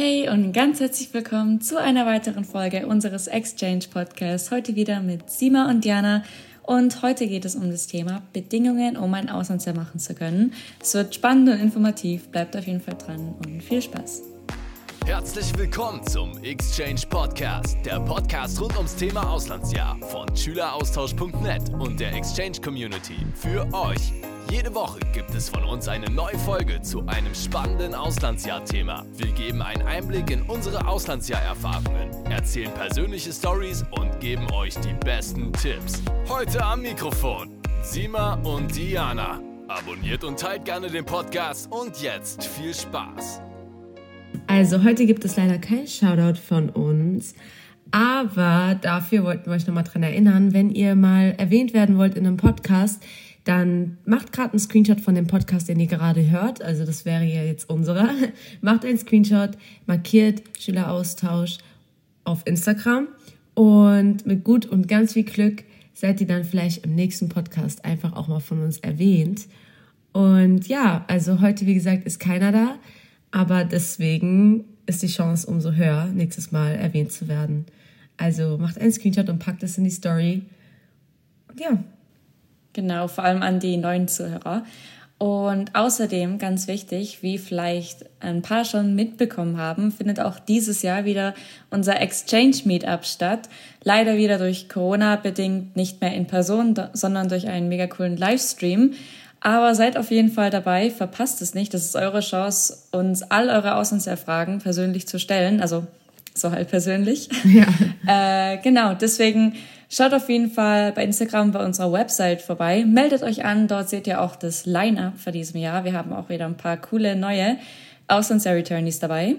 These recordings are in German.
Hey und ganz herzlich willkommen zu einer weiteren Folge unseres Exchange Podcasts. Heute wieder mit Sima und Diana. Und heute geht es um das Thema Bedingungen, um ein Auslandsjahr machen zu können. Es wird spannend und informativ. Bleibt auf jeden Fall dran und viel Spaß. Herzlich willkommen zum Exchange Podcast, der Podcast rund ums Thema Auslandsjahr von Schüleraustausch.net und der Exchange Community für euch. Jede Woche gibt es von uns eine neue Folge zu einem spannenden Auslandsjahr-Thema. Wir geben einen Einblick in unsere Auslandsjahr-Erfahrungen, erzählen persönliche Stories und geben euch die besten Tipps. Heute am Mikrofon Sima und Diana. Abonniert und teilt gerne den Podcast und jetzt viel Spaß. Also heute gibt es leider kein Shoutout von uns. Aber dafür wollten wir euch nochmal dran erinnern, wenn ihr mal erwähnt werden wollt in einem Podcast, dann macht gerade einen Screenshot von dem Podcast, den ihr gerade hört. Also das wäre ja jetzt unserer. Macht einen Screenshot, markiert Schüleraustausch auf Instagram und mit gut und ganz viel Glück seid ihr dann vielleicht im nächsten Podcast einfach auch mal von uns erwähnt. Und ja, also heute, wie gesagt, ist keiner da, aber deswegen ist die Chance umso höher, nächstes Mal erwähnt zu werden. Also macht einen Screenshot und packt es in die Story. Und ja, Genau, vor allem an die neuen Zuhörer. Und außerdem, ganz wichtig, wie vielleicht ein paar schon mitbekommen haben, findet auch dieses Jahr wieder unser Exchange Meetup statt. Leider wieder durch Corona bedingt nicht mehr in Person, sondern durch einen mega coolen Livestream. Aber seid auf jeden Fall dabei, verpasst es nicht. Das ist eure Chance, uns all eure Auslandsjahrfragen persönlich zu stellen. Also so halt persönlich. Ja. äh, genau, deswegen Schaut auf jeden Fall bei Instagram bei unserer Website vorbei. Meldet euch an, dort seht ihr auch das Line-Up für diesem Jahr. Wir haben auch wieder ein paar coole neue Auslands-Returnees dabei.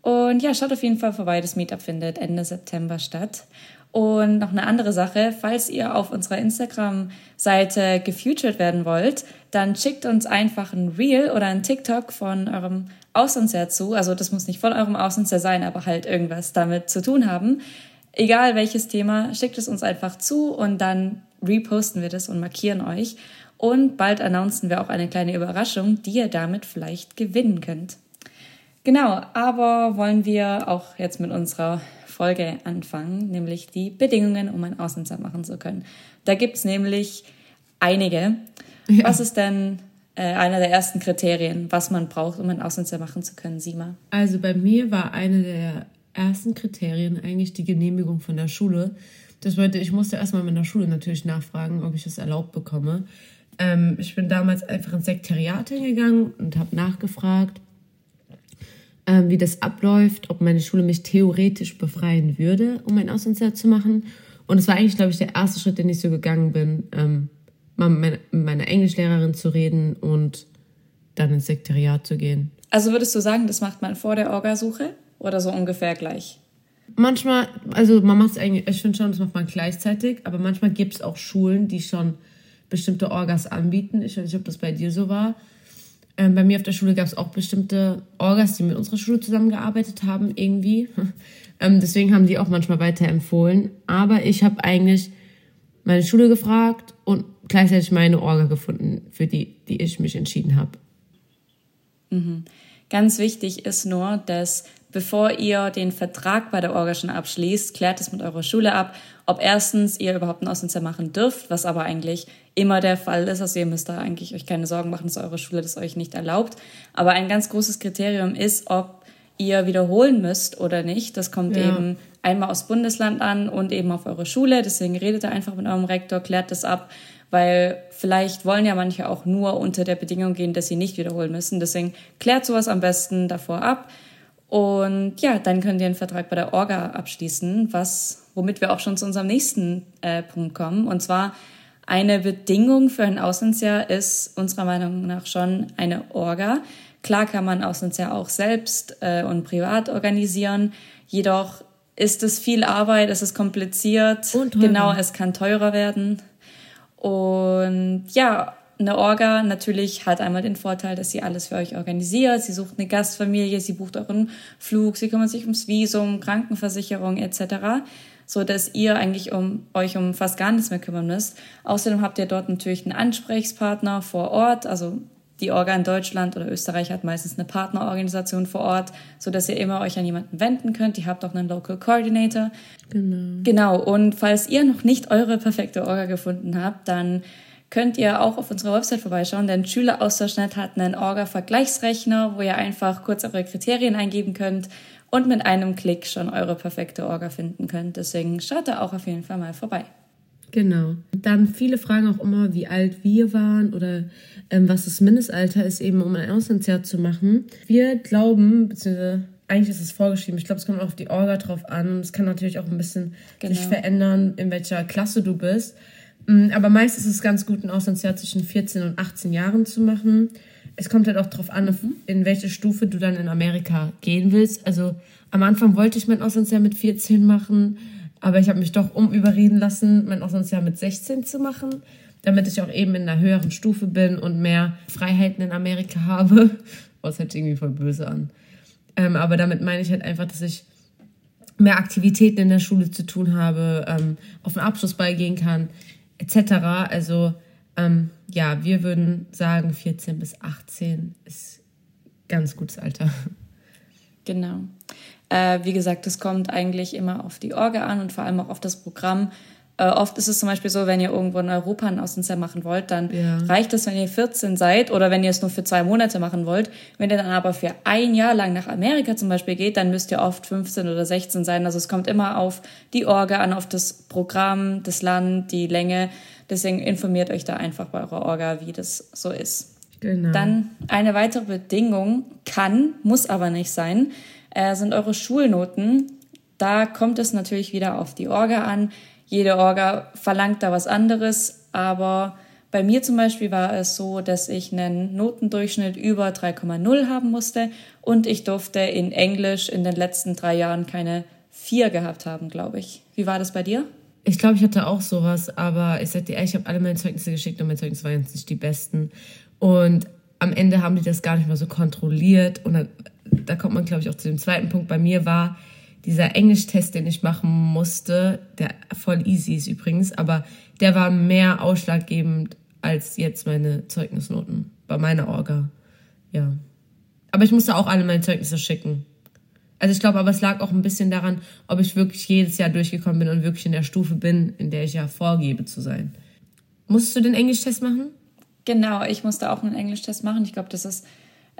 Und ja, schaut auf jeden Fall vorbei. Das Meetup findet Ende September statt. Und noch eine andere Sache, falls ihr auf unserer Instagram-Seite gefeatured werden wollt, dann schickt uns einfach ein Reel oder ein TikTok von eurem Auslandsjahr zu. Also das muss nicht von eurem Auslandsjahr sein, aber halt irgendwas damit zu tun haben. Egal welches Thema, schickt es uns einfach zu und dann reposten wir das und markieren euch. Und bald announcen wir auch eine kleine Überraschung, die ihr damit vielleicht gewinnen könnt. Genau, aber wollen wir auch jetzt mit unserer Folge anfangen, nämlich die Bedingungen, um ein Auslandsjahr machen zu können. Da gibt's nämlich einige. Ja. Was ist denn äh, einer der ersten Kriterien, was man braucht, um ein Auslandsjahr machen zu können, Sima? Also bei mir war eine der ersten Kriterien eigentlich die Genehmigung von der Schule. Das wollte, ich musste erstmal mit der Schule natürlich nachfragen, ob ich das erlaubt bekomme. Ähm, ich bin damals einfach ins Sekretariat hingegangen und habe nachgefragt, ähm, wie das abläuft, ob meine Schule mich theoretisch befreien würde, um ein Auslandsjahr zu machen. Und es war eigentlich, glaube ich, der erste Schritt, den ich so gegangen bin, ähm, mal mit meiner Englischlehrerin zu reden und dann ins Sekretariat zu gehen. Also würdest du sagen, das macht man vor der Orgasuche? Oder so ungefähr gleich? Manchmal, also man macht es eigentlich, ich finde schon, das macht man gleichzeitig, aber manchmal gibt es auch Schulen, die schon bestimmte Orgas anbieten. Ich weiß nicht, ob das bei dir so war. Ähm, bei mir auf der Schule gab es auch bestimmte Orgas, die mit unserer Schule zusammengearbeitet haben, irgendwie. ähm, deswegen haben die auch manchmal weiterempfohlen. Aber ich habe eigentlich meine Schule gefragt und gleichzeitig meine Orga gefunden, für die, die ich mich entschieden habe. Mhm. Ganz wichtig ist nur, dass bevor ihr den Vertrag bei der Orga schon abschließt, klärt es mit eurer Schule ab, ob erstens ihr überhaupt ein Auslandsjahr machen dürft, was aber eigentlich immer der Fall ist. Also ihr müsst da eigentlich euch keine Sorgen machen, dass eure Schule das euch nicht erlaubt. Aber ein ganz großes Kriterium ist, ob ihr wiederholen müsst oder nicht. Das kommt ja. eben einmal aufs Bundesland an und eben auf eure Schule. Deswegen redet ihr einfach mit eurem Rektor, klärt das ab, weil vielleicht wollen ja manche auch nur unter der Bedingung gehen, dass sie nicht wiederholen müssen. Deswegen klärt sowas am besten davor ab. Und ja, dann könnt ihr einen Vertrag bei der Orga abschließen, was, womit wir auch schon zu unserem nächsten äh, Punkt kommen. Und zwar eine Bedingung für ein Auslandsjahr ist unserer Meinung nach schon eine Orga. Klar kann man Auslandsjahr auch selbst äh, und privat organisieren, jedoch ist es viel Arbeit, es ist kompliziert. Und genau, es kann teurer werden. Und ja, eine Orga natürlich hat einmal den Vorteil, dass sie alles für euch organisiert. Sie sucht eine Gastfamilie, sie bucht euren Flug, sie kümmert sich ums Visum, Krankenversicherung etc., so dass ihr eigentlich um euch um fast gar nichts mehr kümmern müsst. Außerdem habt ihr dort natürlich einen Ansprechpartner vor Ort, also die Orga in Deutschland oder Österreich hat meistens eine Partnerorganisation vor Ort, so dass ihr immer euch an jemanden wenden könnt. Ihr habt auch einen Local Coordinator. Genau. Genau. Und falls ihr noch nicht eure perfekte Orga gefunden habt, dann könnt ihr auch auf unserer Website vorbeischauen, denn Schüleraustauschnet hat einen Orga-Vergleichsrechner, wo ihr einfach kurz eure Kriterien eingeben könnt und mit einem Klick schon eure perfekte Orga finden könnt. Deswegen schaut da auch auf jeden Fall mal vorbei. Genau. Dann viele fragen auch immer, wie alt wir waren oder ähm, was das Mindestalter ist, eben um ein Auslandsjahr zu machen. Wir glauben, beziehungsweise eigentlich ist es vorgeschrieben, ich glaube, es kommt auch auf die Orga drauf an. Es kann natürlich auch ein bisschen genau. sich verändern, in welcher Klasse du bist. Mm, aber meist ist es ganz gut, ein Auslandsjahr zwischen 14 und 18 Jahren zu machen. Es kommt halt auch darauf an, mhm. in welche Stufe du dann in Amerika gehen willst. Also am Anfang wollte ich mein Auslandsjahr mit 14 machen aber ich habe mich doch umüberreden lassen, mein Auslandsjahr mit 16 zu machen, damit ich auch eben in einer höheren Stufe bin und mehr Freiheiten in Amerika habe. Oh, das hört sich irgendwie voll böse an. Ähm, aber damit meine ich halt einfach, dass ich mehr Aktivitäten in der Schule zu tun habe, ähm, auf den Abschlussball gehen kann, etc. Also ähm, ja, wir würden sagen, 14 bis 18 ist ganz gutes Alter. Genau. Äh, wie gesagt, es kommt eigentlich immer auf die Orga an und vor allem auch auf das Programm. Äh, oft ist es zum Beispiel so, wenn ihr irgendwo in Europa ein Auslandsjahr machen wollt, dann ja. reicht es, wenn ihr 14 seid oder wenn ihr es nur für zwei Monate machen wollt. Wenn ihr dann aber für ein Jahr lang nach Amerika zum Beispiel geht, dann müsst ihr oft 15 oder 16 sein. Also es kommt immer auf die Orga an, auf das Programm, das Land, die Länge. Deswegen informiert euch da einfach bei eurer Orga, wie das so ist. Genau. Dann eine weitere Bedingung kann, muss aber nicht sein, äh, sind eure Schulnoten. Da kommt es natürlich wieder auf die Orga an. Jede Orga verlangt da was anderes, aber bei mir zum Beispiel war es so, dass ich einen Notendurchschnitt über 3,0 haben musste und ich durfte in Englisch in den letzten drei Jahren keine 4 gehabt haben, glaube ich. Wie war das bei dir? Ich glaube, ich hatte auch sowas, aber ich sag dir ehrlich, ich habe alle meine Zeugnisse geschickt und meine Zeugnisse waren jetzt nicht die besten. Und am Ende haben die das gar nicht mal so kontrolliert und dann da kommt man, glaube ich, auch zu dem zweiten Punkt. Bei mir war dieser Englischtest, den ich machen musste, der voll easy ist übrigens, aber der war mehr ausschlaggebend als jetzt meine Zeugnisnoten bei meiner Orga. Ja. Aber ich musste auch alle meine Zeugnisse schicken. Also ich glaube, aber es lag auch ein bisschen daran, ob ich wirklich jedes Jahr durchgekommen bin und wirklich in der Stufe bin, in der ich ja vorgebe zu sein. Musstest du den Englischtest machen? Genau, ich musste auch einen Englischtest machen. Ich glaube, das ist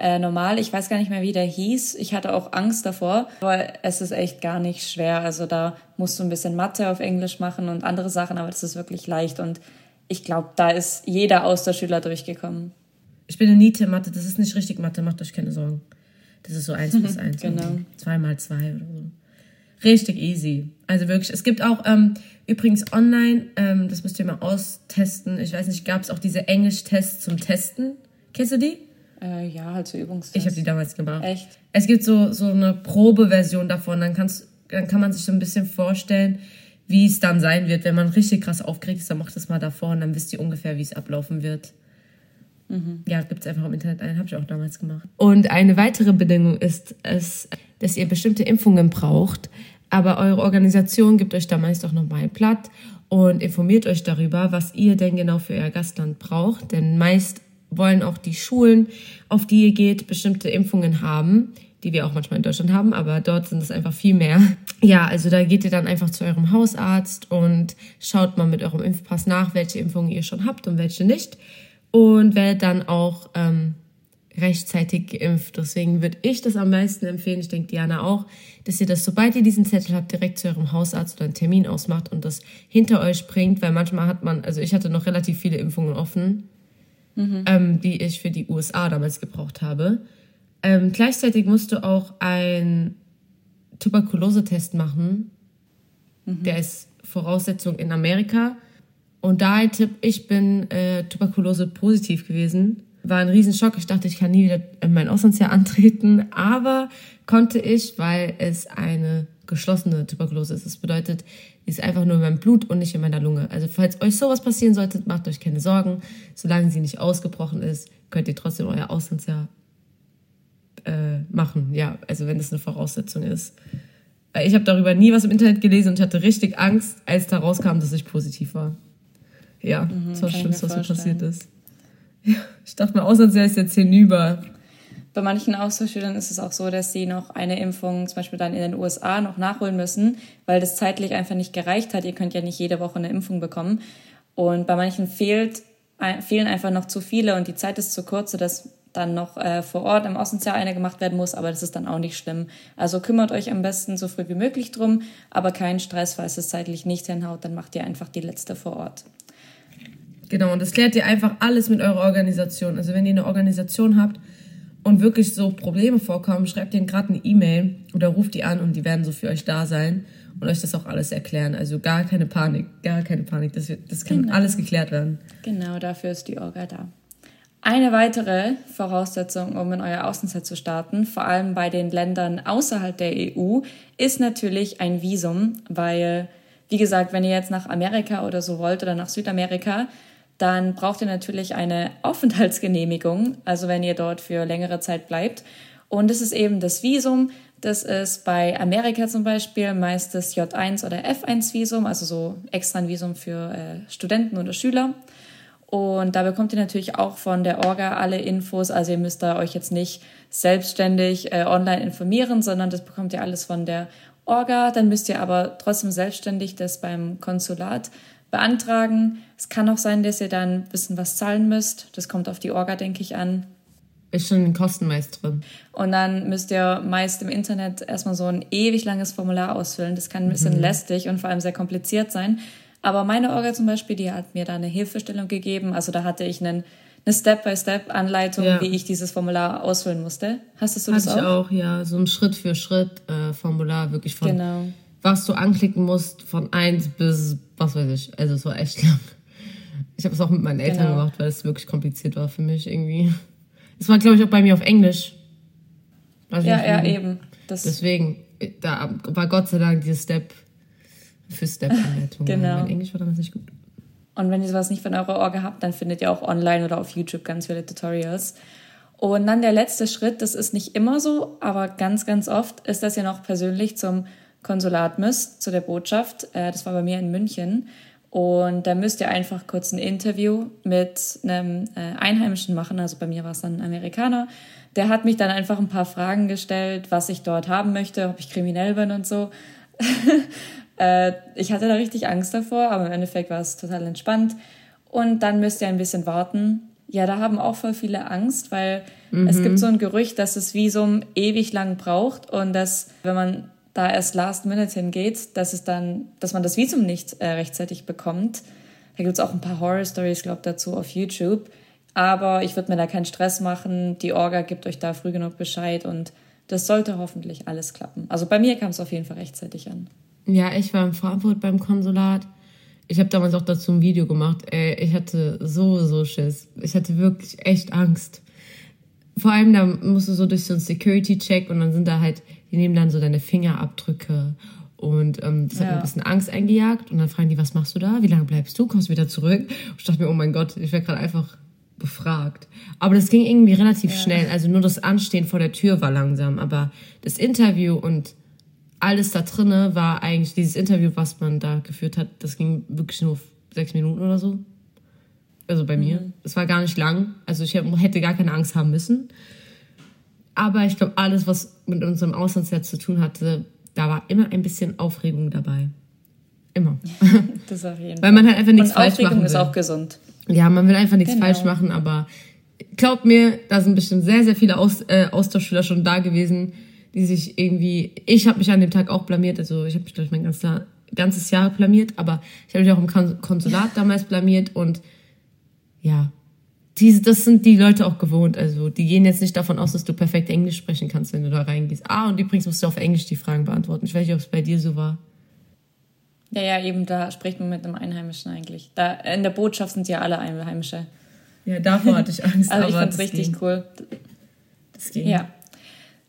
äh, normal. Ich weiß gar nicht mehr, wie der hieß. Ich hatte auch Angst davor, aber es ist echt gar nicht schwer. Also da musst du ein bisschen Mathe auf Englisch machen und andere Sachen, aber das ist wirklich leicht und ich glaube, da ist jeder Austauschschüler durchgekommen. Ich bin eine Niete Mathe, das ist nicht richtig Mathe, macht euch keine Sorgen. Das ist so eins plus eins. genau. Zwei mal zwei oder so. Richtig easy. Also wirklich, es gibt auch ähm, übrigens online, ähm, das müsst ihr mal austesten. Ich weiß nicht, gab es auch diese Englisch-Tests zum Testen? Kennst du die? Äh, ja, halt so Übungstests. Ich habe die damals gemacht. Echt? Es gibt so, so eine Probeversion davon. Dann, kannst, dann kann man sich so ein bisschen vorstellen, wie es dann sein wird. Wenn man richtig krass aufgeregt ist, dann macht das mal davor und dann wisst ihr ungefähr, wie es ablaufen wird. Mhm. Ja, gibt es einfach im Internet ein, habe ich auch damals gemacht. Und eine weitere Bedingung ist es, dass ihr bestimmte Impfungen braucht, aber eure Organisation gibt euch da meist auch nochmal ein Blatt und informiert euch darüber, was ihr denn genau für euer Gastland braucht. Denn meist wollen auch die Schulen, auf die ihr geht, bestimmte Impfungen haben, die wir auch manchmal in Deutschland haben, aber dort sind es einfach viel mehr. Ja, also da geht ihr dann einfach zu eurem Hausarzt und schaut mal mit eurem Impfpass nach, welche Impfungen ihr schon habt und welche nicht. Und werdet dann auch ähm, rechtzeitig geimpft. Deswegen würde ich das am meisten empfehlen, ich denke Diana auch, dass ihr das, sobald ihr diesen Zettel habt, direkt zu eurem Hausarzt oder einen Termin ausmacht und das hinter euch bringt, weil manchmal hat man, also ich hatte noch relativ viele Impfungen offen mhm. ähm, die ich für die USA damals gebraucht habe. Ähm, gleichzeitig musst du auch einen Tuberkulosetest machen. Mhm. Der ist Voraussetzung in Amerika. Und da ein Tipp, ich bin äh, Tuberkulose positiv gewesen. War ein Riesenschock. Ich dachte, ich kann nie wieder in mein Auslandsjahr antreten. Aber konnte ich, weil es eine geschlossene Tuberkulose ist. Das bedeutet, die ist einfach nur in meinem Blut und nicht in meiner Lunge. Also falls euch sowas passieren sollte, macht euch keine Sorgen. Solange sie nicht ausgebrochen ist, könnt ihr trotzdem euer Auslandsjahr äh, machen. Ja, also wenn das eine Voraussetzung ist. Ich habe darüber nie was im Internet gelesen und ich hatte richtig Angst, als da rauskam, dass ich positiv war. Ja, mhm, das war das Schlimmste, was mir passiert ist. Ich dachte mal, Auslandsjahr ist jetzt hinüber. Bei manchen Austauschschülern ist es auch so, dass sie noch eine Impfung zum Beispiel dann in den USA noch nachholen müssen, weil das zeitlich einfach nicht gereicht hat. Ihr könnt ja nicht jede Woche eine Impfung bekommen. Und bei manchen fehlt, fehlen einfach noch zu viele und die Zeit ist zu kurz, sodass dann noch äh, vor Ort im Auslandsjahr eine gemacht werden muss, aber das ist dann auch nicht schlimm. Also kümmert euch am besten so früh wie möglich drum, aber kein Stress, falls es zeitlich nicht hinhaut, dann macht ihr einfach die letzte vor Ort. Genau, und das klärt ihr einfach alles mit eurer Organisation. Also wenn ihr eine Organisation habt und wirklich so Probleme vorkommen, schreibt denen gerade eine E-Mail oder ruft die an und die werden so für euch da sein und euch das auch alles erklären. Also gar keine Panik, gar keine Panik. Das, wird, das kann genau. alles geklärt werden. Genau, dafür ist die Orga da. Eine weitere Voraussetzung, um in euer Außenset zu starten, vor allem bei den Ländern außerhalb der EU, ist natürlich ein Visum, weil, wie gesagt, wenn ihr jetzt nach Amerika oder so wollt oder nach Südamerika, dann braucht ihr natürlich eine Aufenthaltsgenehmigung, also wenn ihr dort für längere Zeit bleibt. Und das ist eben das Visum. Das ist bei Amerika zum Beispiel meist das J1 oder F1-Visum, also so extra ein Visum für äh, Studenten oder Schüler. Und da bekommt ihr natürlich auch von der Orga alle Infos. Also ihr müsst da euch jetzt nicht selbstständig äh, online informieren, sondern das bekommt ihr alles von der Orga. Dann müsst ihr aber trotzdem selbstständig das beim Konsulat beantragen. Es kann auch sein, dass ihr dann ein bisschen was zahlen müsst. Das kommt auf die Orga, denke ich, an. Ist schon ein Kosten meist drin. Und dann müsst ihr meist im Internet erstmal so ein ewig langes Formular ausfüllen. Das kann ein bisschen mhm. lästig und vor allem sehr kompliziert sein. Aber meine Orga zum Beispiel, die hat mir da eine Hilfestellung gegeben. Also da hatte ich einen, eine Step-by-Step-Anleitung, ja. wie ich dieses Formular ausfüllen musste. Hast du das auch? ich auch, ja. So ein Schritt-für-Schritt-Formular, äh, wirklich von genau. Was du anklicken musst, von eins bis was weiß ich. Also es war echt lang. Ich habe es auch mit meinen Eltern genau. gemacht, weil es wirklich kompliziert war für mich irgendwie. Es war, glaube ich, auch bei mir auf Englisch. ja, ja, eben. Das Deswegen, da war Gott sei Dank dieses Step für Step-Anleitung. genau. Mein Englisch war damals nicht gut. Und wenn ihr sowas nicht von eurer Orga habt, dann findet ihr auch online oder auf YouTube ganz viele Tutorials. Und dann der letzte Schritt, das ist nicht immer so, aber ganz, ganz oft ist, dass ihr noch persönlich zum Konsulat müsst, zu der Botschaft. Äh, das war bei mir in München. Und da müsst ihr einfach kurz ein Interview mit einem äh, Einheimischen machen. Also bei mir war es dann ein Amerikaner. Der hat mich dann einfach ein paar Fragen gestellt, was ich dort haben möchte, ob ich kriminell bin und so. Äh, ich hatte da richtig Angst davor, aber im Endeffekt war es total entspannt. Und dann müsst ihr ein bisschen warten. Ja, da haben auch voll viele Angst, weil mhm. es gibt so ein Gerücht, dass das Visum ewig lang braucht und dass, wenn man da erst last minute hingeht, dass es dann, dass man das Visum nicht äh, rechtzeitig bekommt. Da gibt es auch ein paar Horror-Stories, glaube dazu auf YouTube. Aber ich würde mir da keinen Stress machen. Die Orga gibt euch da früh genug Bescheid und das sollte hoffentlich alles klappen. Also bei mir kam es auf jeden Fall rechtzeitig an. Ja, ich war in Frankfurt beim Konsulat. Ich habe damals auch dazu ein Video gemacht. Ey, ich hatte so, so Schiss. Ich hatte wirklich echt Angst. Vor allem, da musst du so durch so einen Security-Check und dann sind da halt, die nehmen dann so deine Fingerabdrücke und ähm, das ja. hat mir ein bisschen Angst eingejagt. Und dann fragen die, was machst du da? Wie lange bleibst du? Kommst du wieder zurück? Und ich dachte mir, oh mein Gott, ich werde gerade einfach befragt. Aber das ging irgendwie relativ ja. schnell. Also nur das Anstehen vor der Tür war langsam. Aber das Interview und alles da drinne war eigentlich dieses Interview, was man da geführt hat, das ging wirklich nur sechs Minuten oder so. Also bei mhm. mir. Es war gar nicht lang. Also ich hätte gar keine Angst haben müssen. Aber ich glaube, alles, was mit unserem Auslandsjahr zu tun hatte, da war immer ein bisschen Aufregung dabei. Immer. das auf jeden Fall. Weil man halt einfach nichts Und falsch Aufregung machen will. ist auch gesund. Ja, man will einfach nichts genau. falsch machen, aber glaubt mir, da sind bestimmt sehr, sehr viele Aus äh, Austauschschüler schon da gewesen, die sich irgendwie, ich habe mich an dem Tag auch blamiert, also ich habe mich, glaube ich, mein ganzes, ganzes Jahr blamiert, aber ich habe mich auch im Konsulat damals blamiert und ja, diese, das sind die Leute auch gewohnt. Also die gehen jetzt nicht davon aus, dass du perfekt Englisch sprechen kannst, wenn du da reingehst. Ah, und übrigens musst du auf Englisch die Fragen beantworten. Ich weiß nicht, ob es bei dir so war. Ja, ja, eben, da spricht man mit einem Einheimischen eigentlich. Da, in der Botschaft sind ja alle Einheimische. Ja, davor hatte ich Angst. also ich fand es richtig ging. cool. Das ging. Ja,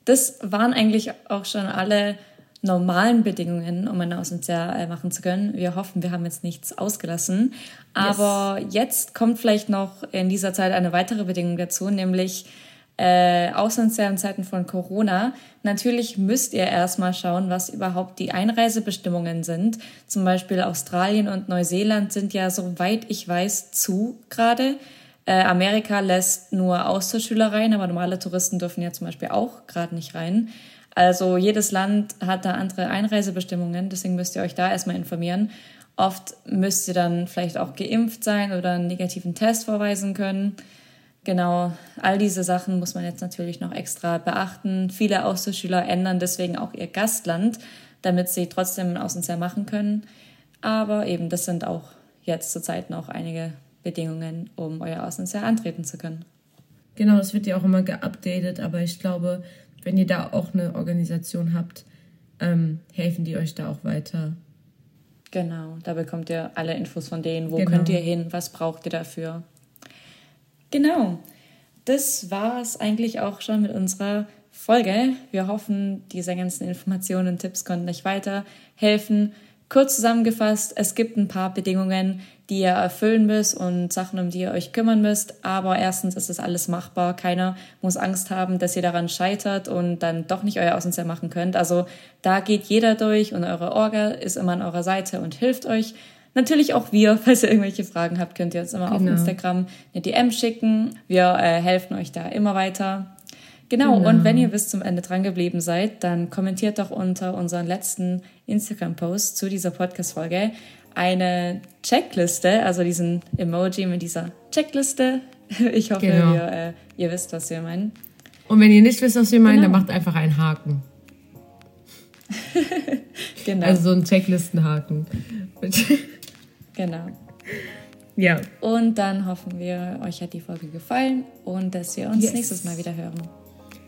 das waren eigentlich auch schon alle normalen Bedingungen, um ein Auslandsjahr äh, machen zu können. Wir hoffen, wir haben jetzt nichts ausgelassen. Aber yes. jetzt kommt vielleicht noch in dieser Zeit eine weitere Bedingung dazu, nämlich äh, Auslandsjahr in Zeiten von Corona. Natürlich müsst ihr erstmal schauen, was überhaupt die Einreisebestimmungen sind. Zum Beispiel Australien und Neuseeland sind ja, soweit ich weiß, zu gerade. Äh, Amerika lässt nur Austauschschüler rein, aber normale Touristen dürfen ja zum Beispiel auch gerade nicht rein. Also jedes Land hat da andere Einreisebestimmungen, deswegen müsst ihr euch da erstmal informieren. Oft müsst ihr dann vielleicht auch geimpft sein oder einen negativen Test vorweisen können. Genau, all diese Sachen muss man jetzt natürlich noch extra beachten. Viele Austauschschüler ändern deswegen auch ihr Gastland, damit sie trotzdem ein Auslandsjahr machen können. Aber eben, das sind auch jetzt zurzeit noch einige Bedingungen, um euer Auslandsjahr antreten zu können. Genau, das wird ja auch immer geupdatet, aber ich glaube, wenn ihr da auch eine Organisation habt, ähm, helfen die euch da auch weiter. Genau, da bekommt ihr alle Infos von denen, wo genau. könnt ihr hin, was braucht ihr dafür. Genau, das war es eigentlich auch schon mit unserer Folge. Wir hoffen, diese ganzen Informationen und Tipps konnten euch weiterhelfen. Kurz zusammengefasst, es gibt ein paar Bedingungen, die ihr erfüllen müsst und Sachen, um die ihr euch kümmern müsst. Aber erstens ist das alles machbar. Keiner muss Angst haben, dass ihr daran scheitert und dann doch nicht euer Auslandsjahr machen könnt. Also da geht jeder durch und eure Orga ist immer an eurer Seite und hilft euch. Natürlich auch wir, falls ihr irgendwelche Fragen habt, könnt ihr uns immer genau. auf Instagram eine DM schicken. Wir äh, helfen euch da immer weiter. Genau, genau, und wenn ihr bis zum Ende dran geblieben seid, dann kommentiert doch unter unseren letzten Instagram-Post zu dieser Podcast-Folge eine Checkliste, also diesen Emoji mit dieser Checkliste. Ich hoffe, genau. ihr, äh, ihr, wisst, was wir meinen. Und wenn ihr nicht wisst, was wir meinen, genau. dann macht einfach einen Haken. genau. Also so einen Checklistenhaken. Genau. Ja. Und dann hoffen wir, euch hat die Folge gefallen und dass wir uns yes. nächstes Mal wieder hören.